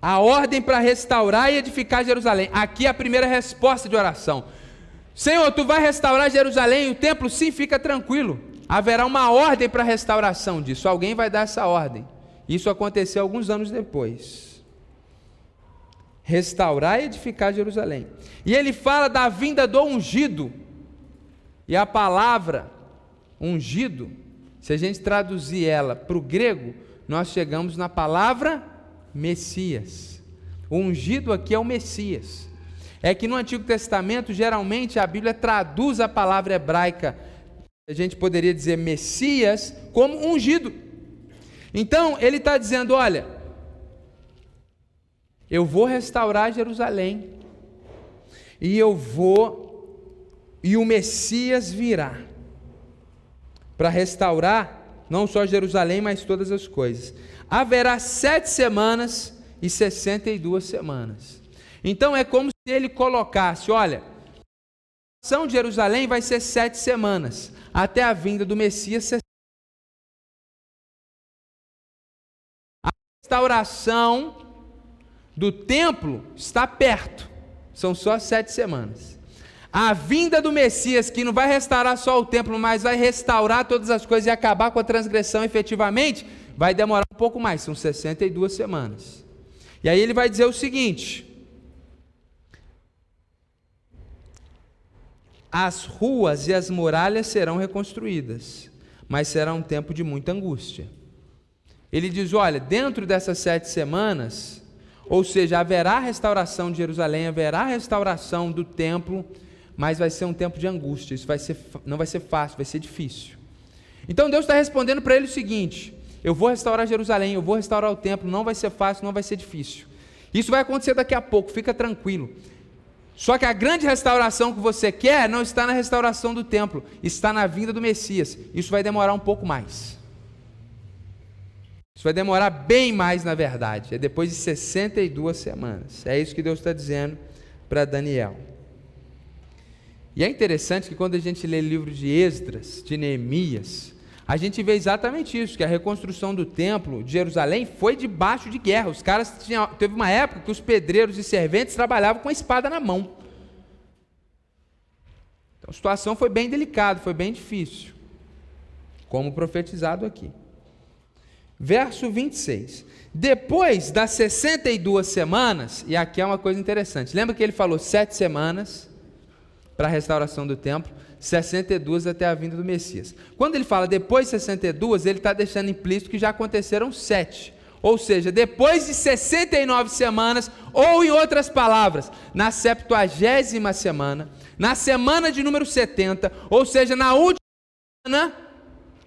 [SPEAKER 1] A ordem para restaurar e edificar Jerusalém. Aqui é a primeira resposta de oração. Senhor, tu vai restaurar Jerusalém, o templo? Sim, fica tranquilo. Haverá uma ordem para a restauração disso. Alguém vai dar essa ordem. Isso aconteceu alguns anos depois. Restaurar e edificar Jerusalém. E ele fala da vinda do ungido. E a palavra ungido, se a gente traduzir ela para o grego, nós chegamos na palavra Messias. O ungido aqui é o Messias. É que no Antigo Testamento, geralmente, a Bíblia traduz a palavra hebraica, a gente poderia dizer Messias, como ungido. Então, ele está dizendo: olha, eu vou restaurar Jerusalém, e eu vou, e o Messias virá para restaurar não só Jerusalém, mas todas as coisas. Haverá sete semanas e sessenta e duas semanas. Então é como se ele colocasse: olha, a restauração de Jerusalém vai ser sete semanas, até a vinda do Messias. A restauração do templo está perto, são só sete semanas. A vinda do Messias, que não vai restaurar só o templo, mas vai restaurar todas as coisas e acabar com a transgressão efetivamente, vai demorar um pouco mais, são 62 semanas. E aí ele vai dizer o seguinte: as ruas e as muralhas serão reconstruídas, mas será um tempo de muita angústia. Ele diz: olha, dentro dessas sete semanas, ou seja, haverá restauração de Jerusalém, haverá restauração do templo mas vai ser um tempo de angústia, isso vai ser, não vai ser fácil, vai ser difícil. Então Deus está respondendo para ele o seguinte: eu vou restaurar Jerusalém, eu vou restaurar o templo, não vai ser fácil, não vai ser difícil. Isso vai acontecer daqui a pouco, fica tranquilo. Só que a grande restauração que você quer não está na restauração do templo, está na vinda do Messias. Isso vai demorar um pouco mais. Isso vai demorar bem mais, na verdade. É depois de 62 semanas. É isso que Deus está dizendo para Daniel. E é interessante que quando a gente lê livro de Esdras, de Neemias, a gente vê exatamente isso, que a reconstrução do templo de Jerusalém foi debaixo de guerra. Os caras tinham, teve uma época que os pedreiros e serventes trabalhavam com a espada na mão. Então a situação foi bem delicada, foi bem difícil, como profetizado aqui. Verso 26. Depois das 62 semanas, e aqui é uma coisa interessante, lembra que ele falou sete semanas, para a restauração do templo, 62 até a vinda do Messias. Quando ele fala depois de 62, ele está deixando implícito que já aconteceram sete. Ou seja, depois de 69 semanas, ou em outras palavras, na septuagésima semana, na semana de número 70, ou seja, na última semana,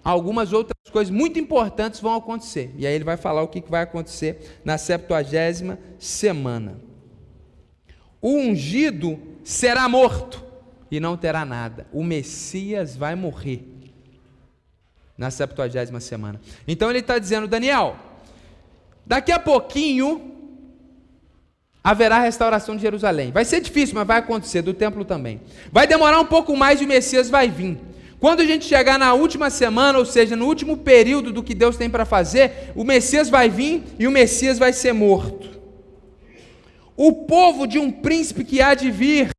[SPEAKER 1] algumas outras coisas muito importantes vão acontecer. E aí ele vai falar o que vai acontecer na septuagésima semana. O ungido será morto e não terá nada. O Messias vai morrer na 70 semana. Então ele está dizendo, Daniel, daqui a pouquinho haverá restauração de Jerusalém. Vai ser difícil, mas vai acontecer, do templo também. Vai demorar um pouco mais e o Messias vai vir. Quando a gente chegar na última semana, ou seja, no último período do que Deus tem para fazer, o Messias vai vir e o Messias vai ser morto. O povo de um príncipe que há de vir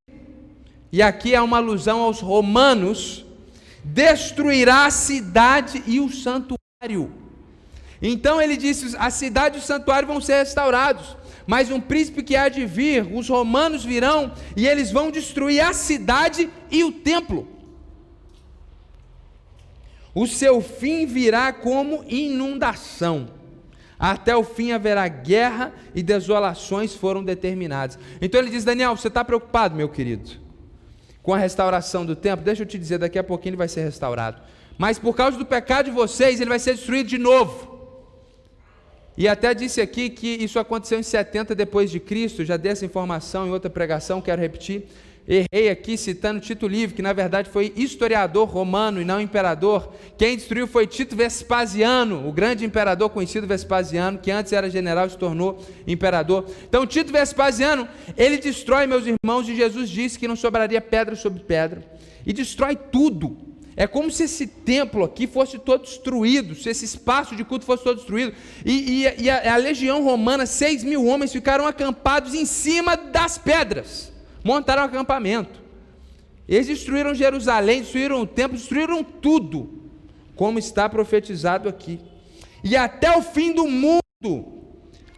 [SPEAKER 1] e aqui é uma alusão aos romanos, destruirá a cidade e o santuário. Então ele disse: a cidade e o santuário vão ser restaurados, mas um príncipe que há de vir, os romanos virão e eles vão destruir a cidade e o templo. O seu fim virá como inundação. Até o fim haverá guerra e desolações foram determinadas. Então ele diz: Daniel, você está preocupado, meu querido? Com a restauração do templo, deixa eu te dizer, daqui a pouquinho ele vai ser restaurado. Mas por causa do pecado de vocês, ele vai ser destruído de novo. E até disse aqui que isso aconteceu em 70 depois de Cristo, já dei essa informação em outra pregação, quero repetir. Errei aqui citando Tito Livre, que na verdade foi historiador romano e não imperador. Quem destruiu foi Tito Vespasiano, o grande imperador conhecido Vespasiano, que antes era general e se tornou imperador. Então, Tito Vespasiano, ele destrói, meus irmãos, e Jesus disse que não sobraria pedra sobre pedra, e destrói tudo. É como se esse templo aqui fosse todo destruído, se esse espaço de culto fosse todo destruído. E, e, e a, a legião romana, seis mil homens ficaram acampados em cima das pedras montaram um acampamento. Eles destruíram Jerusalém, destruíram o templo, destruíram tudo, como está profetizado aqui. E até o fim do mundo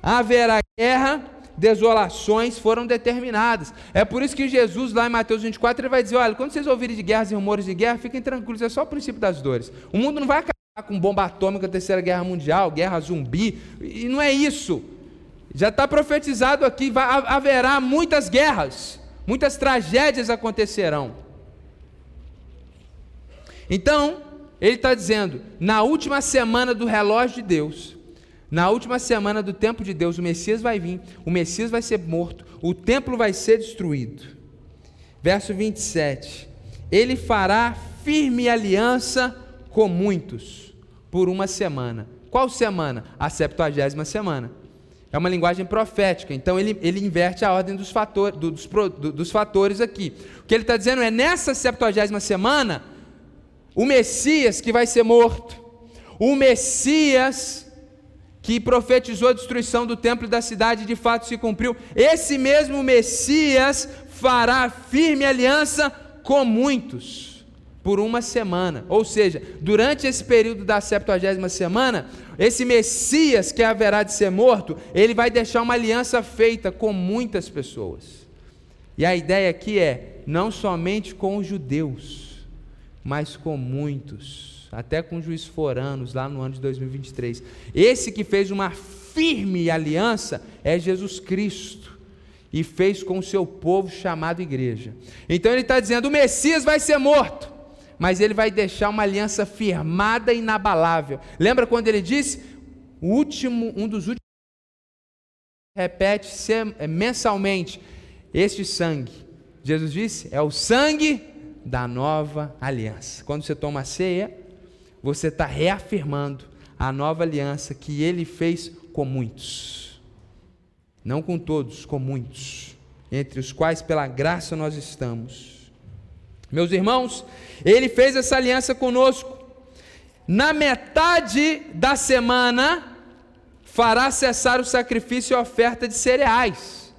[SPEAKER 1] haverá guerra, desolações foram determinadas. É por isso que Jesus, lá em Mateus 24, ele vai dizer: olha, quando vocês ouvirem de guerras e rumores de guerra, fiquem tranquilos, é só o princípio das dores. O mundo não vai acabar com bomba atômica, terceira guerra mundial, guerra zumbi, e não é isso. Já está profetizado aqui, haverá muitas guerras, muitas tragédias acontecerão. Então, ele está dizendo: na última semana do relógio de Deus, na última semana do tempo de Deus, o Messias vai vir, o Messias vai ser morto, o templo vai ser destruído. Verso 27. Ele fará firme aliança com muitos por uma semana. Qual semana? A septuagésima semana. É uma linguagem profética, então ele, ele inverte a ordem dos, fator, dos, dos fatores aqui. O que ele está dizendo é: nessa septuagésima semana, o Messias que vai ser morto, o Messias que profetizou a destruição do templo e da cidade, de fato se cumpriu. Esse mesmo Messias fará firme aliança com muitos por uma semana. Ou seja, durante esse período da septuagésima semana, esse Messias que haverá de ser morto, ele vai deixar uma aliança feita com muitas pessoas. E a ideia aqui é não somente com os judeus, mas com muitos, até com os juízes foranos lá no ano de 2023. Esse que fez uma firme aliança é Jesus Cristo e fez com o seu povo chamado igreja. Então ele está dizendo: o Messias vai ser morto mas ele vai deixar uma aliança firmada e inabalável. Lembra quando ele disse? O último, um dos últimos repete é, mensalmente este sangue. Jesus disse: é o sangue da nova aliança. Quando você toma a ceia, você está reafirmando a nova aliança que ele fez com muitos. Não com todos, com muitos, entre os quais pela graça nós estamos. Meus irmãos, ele fez essa aliança conosco. Na metade da semana, fará cessar o sacrifício e a oferta de cereais.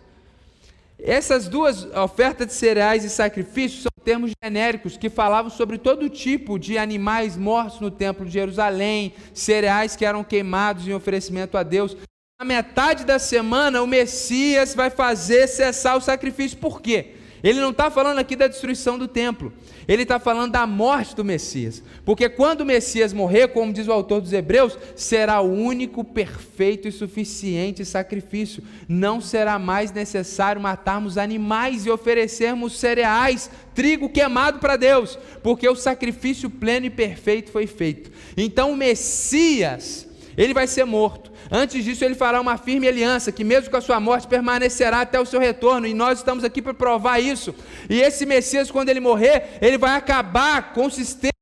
[SPEAKER 1] Essas duas ofertas de cereais e sacrifícios são termos genéricos que falavam sobre todo tipo de animais mortos no templo de Jerusalém, cereais que eram queimados em oferecimento a Deus. Na metade da semana, o Messias vai fazer cessar o sacrifício. Por quê? Ele não está falando aqui da destruição do templo, ele está falando da morte do Messias. Porque quando o Messias morrer, como diz o autor dos Hebreus, será o único perfeito e suficiente sacrifício. Não será mais necessário matarmos animais e oferecermos cereais, trigo queimado para Deus, porque o sacrifício pleno e perfeito foi feito. Então o Messias, ele vai ser morto Antes disso, ele fará uma firme aliança, que mesmo com a sua morte permanecerá até o seu retorno, e nós estamos aqui para provar isso. E esse Messias, quando ele morrer, ele vai acabar com o sistema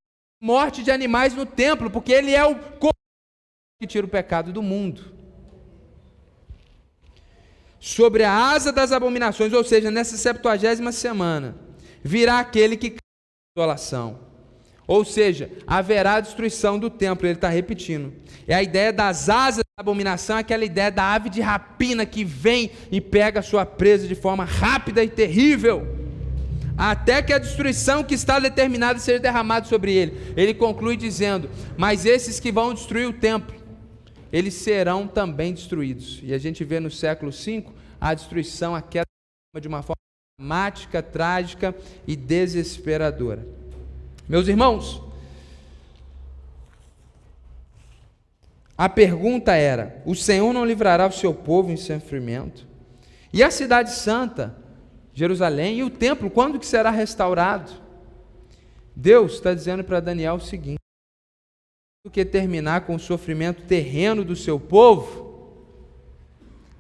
[SPEAKER 1] de morte de animais no templo, porque ele é o que tira o pecado do mundo. Sobre a asa das abominações, ou seja, nessa septuagésima semana, virá aquele que desolação ou seja, haverá destruição do templo, ele está repetindo. É a ideia das asas da abominação, aquela ideia da ave de rapina que vem e pega a sua presa de forma rápida e terrível, até que a destruição que está determinada seja derramada sobre ele. Ele conclui dizendo: Mas esses que vão destruir o templo, eles serão também destruídos. E a gente vê no século V a destruição, a queda de uma forma dramática, trágica e desesperadora. Meus irmãos, a pergunta era: o Senhor não livrará o seu povo em sofrimento? E a cidade santa, Jerusalém, e o templo, quando que será restaurado? Deus está dizendo para Daniel o seguinte: do que terminar com o sofrimento terreno do seu povo,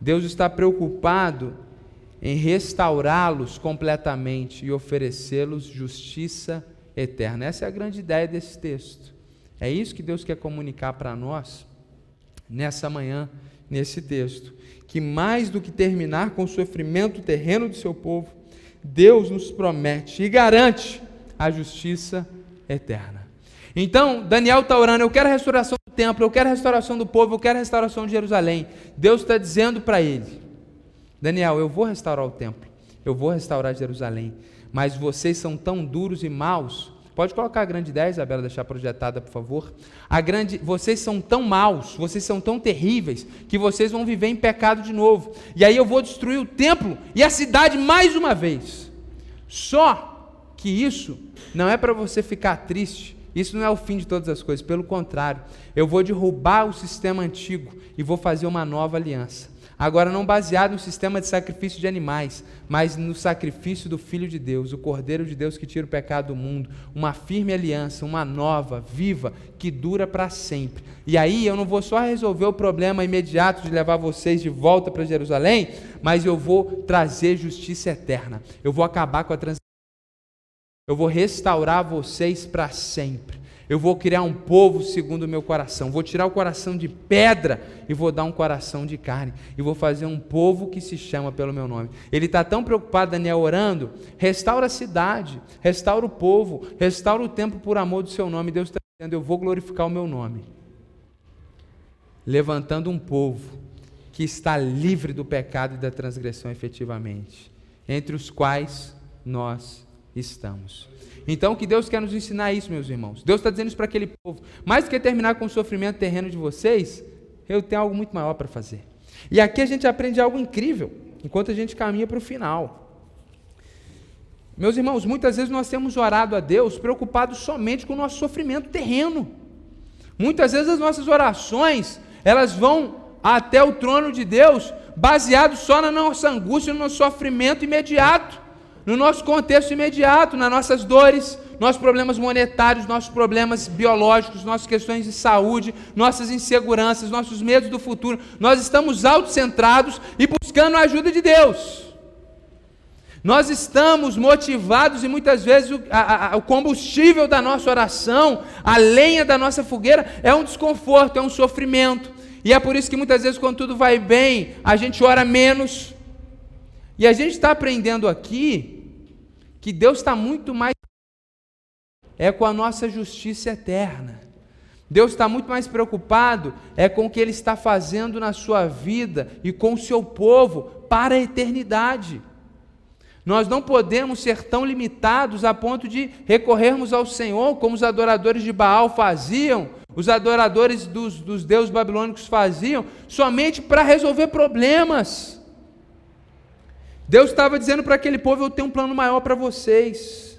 [SPEAKER 1] Deus está preocupado em restaurá-los completamente e oferecê-los justiça eterna. Essa é a grande ideia desse texto. É isso que Deus quer comunicar para nós nessa manhã, nesse texto. Que mais do que terminar com o sofrimento terreno do seu povo, Deus nos promete e garante a justiça eterna. Então, Daniel está orando: eu quero a restauração do templo, eu quero a restauração do povo, eu quero a restauração de Jerusalém. Deus está dizendo para ele: Daniel, eu vou restaurar o templo, eu vou restaurar Jerusalém, mas vocês são tão duros e maus. Pode colocar a grande 10, Isabela, deixar projetada, por favor. A grande, vocês são tão maus, vocês são tão terríveis, que vocês vão viver em pecado de novo. E aí eu vou destruir o templo e a cidade mais uma vez. Só que isso não é para você ficar triste, isso não é o fim de todas as coisas, pelo contrário, eu vou derrubar o sistema antigo e vou fazer uma nova aliança. Agora, não baseado no sistema de sacrifício de animais, mas no sacrifício do Filho de Deus, o Cordeiro de Deus que tira o pecado do mundo, uma firme aliança, uma nova, viva, que dura para sempre. E aí eu não vou só resolver o problema imediato de levar vocês de volta para Jerusalém, mas eu vou trazer justiça eterna. Eu vou acabar com a transição. Eu vou restaurar vocês para sempre. Eu vou criar um povo segundo o meu coração. Vou tirar o coração de pedra e vou dar um coração de carne. E vou fazer um povo que se chama pelo meu nome. Ele está tão preocupado, Daniel, orando. Restaura a cidade, restaura o povo, restaura o tempo por amor do seu nome. Deus está dizendo: Eu vou glorificar o meu nome. Levantando um povo que está livre do pecado e da transgressão efetivamente, entre os quais nós estamos. Então, que Deus quer nos ensinar isso, meus irmãos. Deus está dizendo isso para aquele povo. Mais que terminar com o sofrimento terreno de vocês, eu tenho algo muito maior para fazer. E aqui a gente aprende algo incrível, enquanto a gente caminha para o final. Meus irmãos, muitas vezes nós temos orado a Deus preocupados somente com o nosso sofrimento terreno. Muitas vezes as nossas orações, elas vão até o trono de Deus baseado só na nossa angústia, no nosso sofrimento imediato no nosso contexto imediato, nas nossas dores, nossos problemas monetários, nossos problemas biológicos, nossas questões de saúde, nossas inseguranças, nossos medos do futuro. Nós estamos autocentrados e buscando a ajuda de Deus. Nós estamos motivados e muitas vezes o, a, a, o, combustível da nossa oração, a lenha da nossa fogueira, é um desconforto, é um sofrimento. E é por isso que muitas vezes, quando tudo vai bem, a gente ora menos, e a gente está aprendendo aqui que Deus está muito mais é com a nossa justiça eterna. Deus está muito mais preocupado é com o que Ele está fazendo na sua vida e com o seu povo para a eternidade. Nós não podemos ser tão limitados a ponto de recorrermos ao Senhor como os adoradores de Baal faziam, os adoradores dos, dos deuses babilônicos faziam, somente para resolver problemas. Deus estava dizendo para aquele povo: Eu tenho um plano maior para vocês.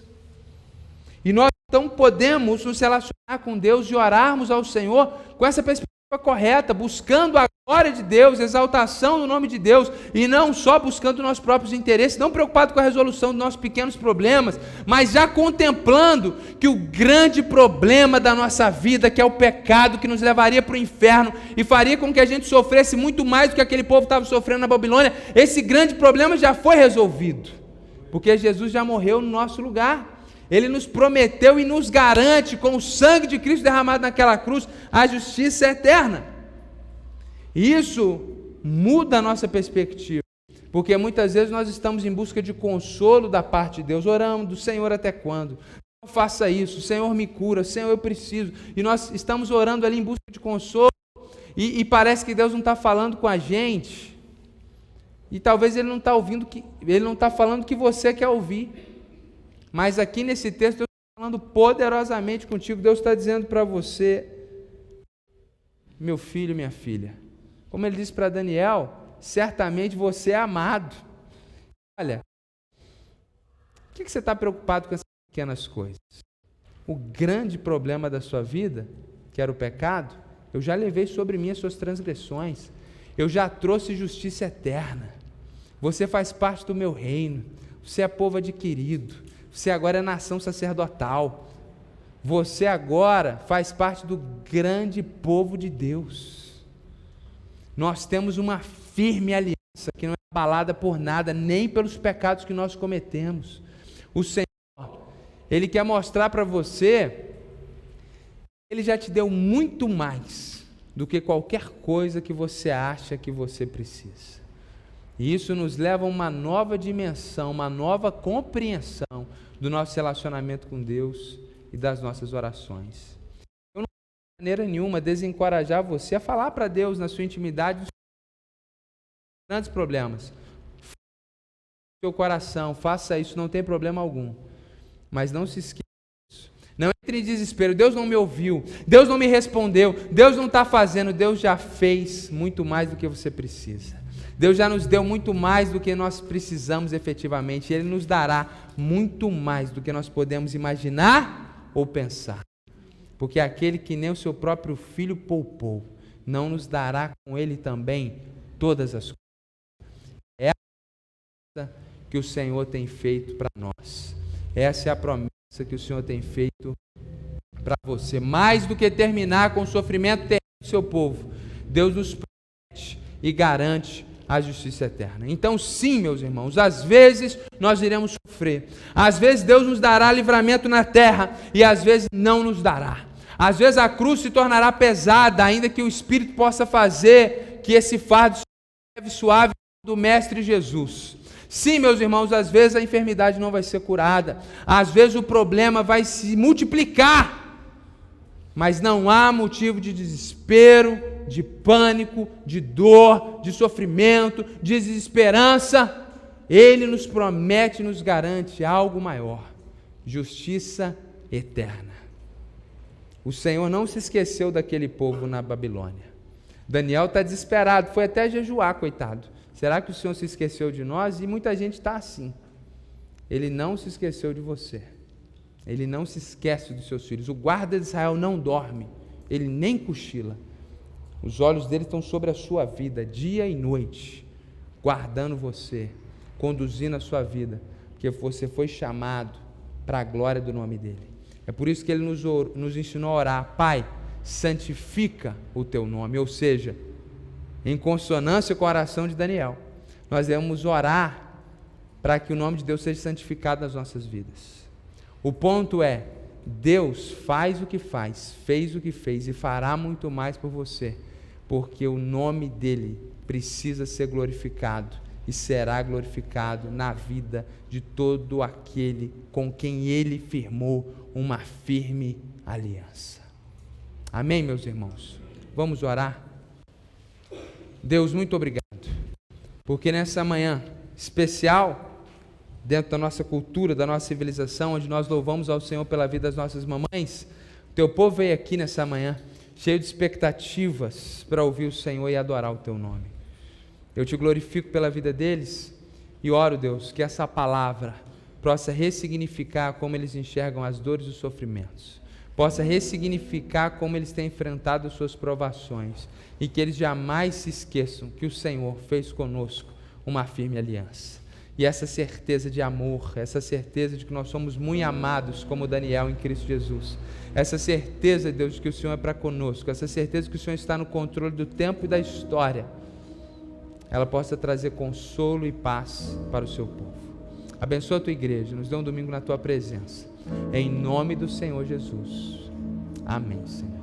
[SPEAKER 1] E nós então podemos nos relacionar com Deus e orarmos ao Senhor com essa perspectiva correta, buscando a glória de Deus, exaltação do nome de Deus, e não só buscando nossos próprios interesses, não preocupado com a resolução dos nossos pequenos problemas, mas já contemplando que o grande problema da nossa vida, que é o pecado que nos levaria para o inferno e faria com que a gente sofresse muito mais do que aquele povo estava sofrendo na Babilônia, esse grande problema já foi resolvido, porque Jesus já morreu no nosso lugar. Ele nos prometeu e nos garante, com o sangue de Cristo derramado naquela cruz, a justiça eterna. Isso muda a nossa perspectiva, porque muitas vezes nós estamos em busca de consolo da parte de Deus, oramos do Senhor até quando? Não faça isso, Senhor me cura, Senhor eu preciso, e nós estamos orando ali em busca de consolo, e, e parece que Deus não está falando com a gente, e talvez Ele não está ouvindo, que, Ele não está falando que você quer ouvir. Mas aqui nesse texto, Deus está falando poderosamente contigo. Deus está dizendo para você, meu filho, minha filha. Como ele disse para Daniel, certamente você é amado. Olha, o que, que você está preocupado com essas pequenas coisas? O grande problema da sua vida, que era o pecado, eu já levei sobre mim as suas transgressões. Eu já trouxe justiça eterna. Você faz parte do meu reino. Você é povo adquirido. Você agora é nação sacerdotal. Você agora faz parte do grande povo de Deus. Nós temos uma firme aliança que não é abalada por nada, nem pelos pecados que nós cometemos. O Senhor, Ele quer mostrar para você, Ele já te deu muito mais do que qualquer coisa que você acha que você precisa. E isso nos leva a uma nova dimensão, uma nova compreensão do nosso relacionamento com Deus e das nossas orações. Eu não de maneira nenhuma desencorajar você a falar para Deus na sua intimidade dos grandes problemas. seu coração, faça isso, não tem problema algum. Mas não se esqueça disso. Não entre em desespero. Deus não me ouviu, Deus não me respondeu, Deus não está fazendo, Deus já fez muito mais do que você precisa. Deus já nos deu muito mais do que nós precisamos efetivamente. Ele nos dará muito mais do que nós podemos imaginar ou pensar. Porque aquele que nem o seu próprio filho poupou, não nos dará com ele também todas as coisas. É a promessa que o Senhor tem feito para nós. Essa é a promessa que o Senhor tem feito para você. Mais do que terminar com o sofrimento do seu povo, Deus nos promete e garante a justiça eterna. Então, sim, meus irmãos, às vezes nós iremos sofrer, às vezes Deus nos dará livramento na terra e às vezes não nos dará. Às vezes a cruz se tornará pesada, ainda que o Espírito possa fazer que esse fardo leve suave do Mestre Jesus. Sim, meus irmãos, às vezes a enfermidade não vai ser curada, às vezes o problema vai se multiplicar, mas não há motivo de desespero, de pânico, de dor, de sofrimento, de desesperança. Ele nos promete, nos garante algo maior: justiça eterna. O Senhor não se esqueceu daquele povo na Babilônia. Daniel está desesperado, foi até jejuar, coitado. Será que o Senhor se esqueceu de nós? E muita gente está assim. Ele não se esqueceu de você. Ele não se esquece dos seus filhos. O guarda de Israel não dorme, ele nem cochila. Os olhos dele estão sobre a sua vida, dia e noite, guardando você, conduzindo a sua vida, porque você foi chamado para a glória do nome dele. É por isso que ele nos, nos ensinou a orar: Pai, santifica o teu nome, ou seja, em consonância com a oração de Daniel, nós devemos orar para que o nome de Deus seja santificado nas nossas vidas. O ponto é: Deus faz o que faz, fez o que fez e fará muito mais por você porque o nome dele precisa ser glorificado e será glorificado na vida de todo aquele com quem ele firmou uma firme aliança. Amém, meus irmãos? Vamos orar? Deus, muito obrigado, porque nessa manhã especial, dentro da nossa cultura, da nossa civilização, onde nós louvamos ao Senhor pela vida das nossas mamães, o teu povo veio aqui nessa manhã cheio de expectativas para ouvir o Senhor e adorar o teu nome. Eu te glorifico pela vida deles e oro, Deus, que essa palavra possa ressignificar como eles enxergam as dores e os sofrimentos, possa ressignificar como eles têm enfrentado suas provações e que eles jamais se esqueçam que o Senhor fez conosco uma firme aliança. E essa certeza de amor, essa certeza de que nós somos muito amados como Daniel em Cristo Jesus essa certeza, Deus, de que o Senhor é para conosco, essa certeza que o Senhor está no controle do tempo e da história, ela possa trazer consolo e paz para o seu povo. Abençoa a tua igreja, nos dê um domingo na tua presença. Em nome do Senhor Jesus. Amém, Senhor.